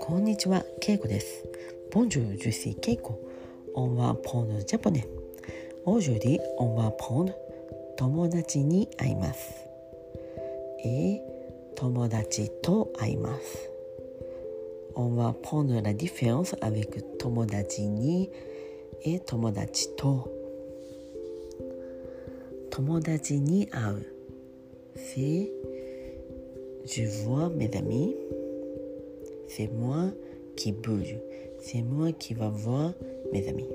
こんにちは、けいこです。ボンジュージュシーけいこ。オンワンポのジャポネ。オージュリオンワンポーン。友達に会います。え友達と会います。オンワンポのンラディフェンスアウェク友達に。え友達と。友達に会う。Fais, je vois mes amis, c'est moi qui bouge, c'est moi qui va voir mes amis.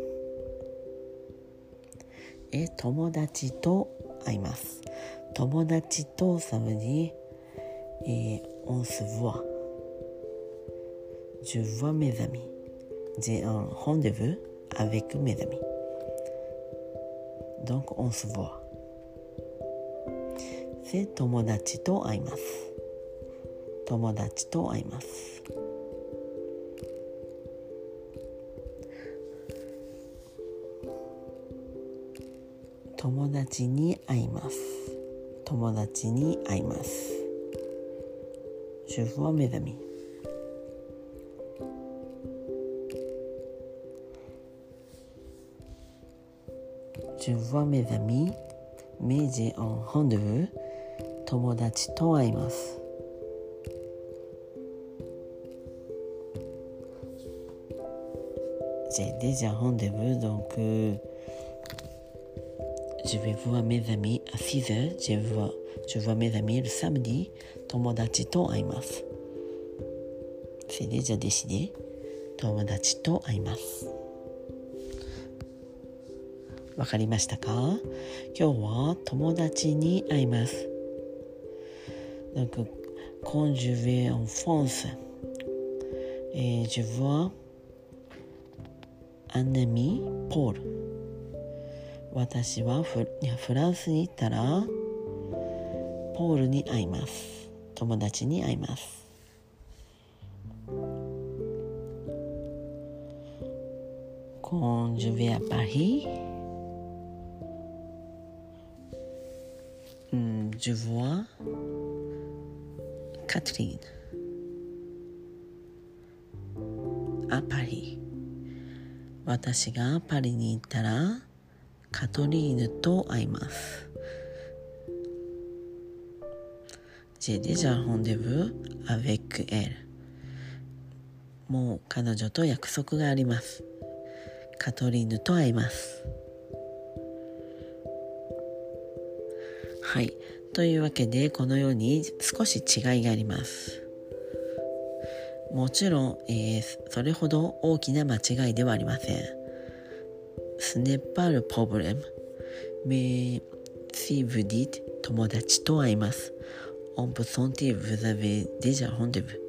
Et tomodachi to aimasu. Tomodachi to, ça veut dire et on se voit. Je vois mes amis. J'ai un rendez-vous avec mes amis. Donc on se voit. で友達と会います。友達と会います。友達に会います。友達に会います。主婦は目覚め主婦は目覚め明治オンホンドゥー友達と会います J'ai déjà rendez-vous donc euh, je vais voir mes amis à 6 heures je vois, je vois mes amis le samedi Tomodachi to aimas. C'est déjà décidé Tomodachi to aimas. わかりましたか今日は友達に会います Donc, quand je vais en France. Et je vois un 私はフ,ランスに行ったらポールに会います。友達に会います。コンジュヴェア・パリジュヴォア・ Catherine. À Paris 私がパリに行ったらカトリーヌと会います。J'ai déjà rendez-vous avec elle もう彼女と約束があります。カトリーヌと会います。はい。というわけでこのように少し違いがあります。もちろん、えー、それほど大きな間違いではありません。スネパールポブレムメシブディ友達と会います。オンプソンティブザベデジャホンデブ。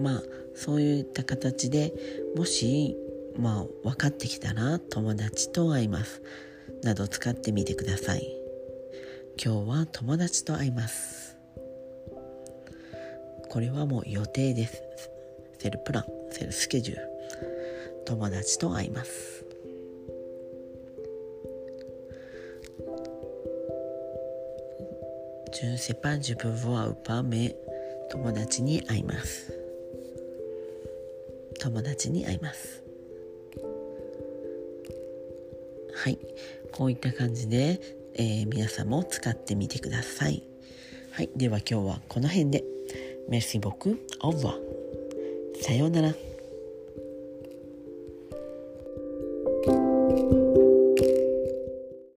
まあそういった形でもしまあ分かってきたら友達と会います。など使ってみてください。今日は友達と会います。これはもう予定です。セルプランセルスケジュール。友達と会います。Je ne sais pas, je peux voir ou pas, mais 友達に会います。友達に会います。はい。こういった感じで、えー、皆さんも使ってみてください。はい。では今日はこの辺で。Merci beaucoup au revoir さようなら。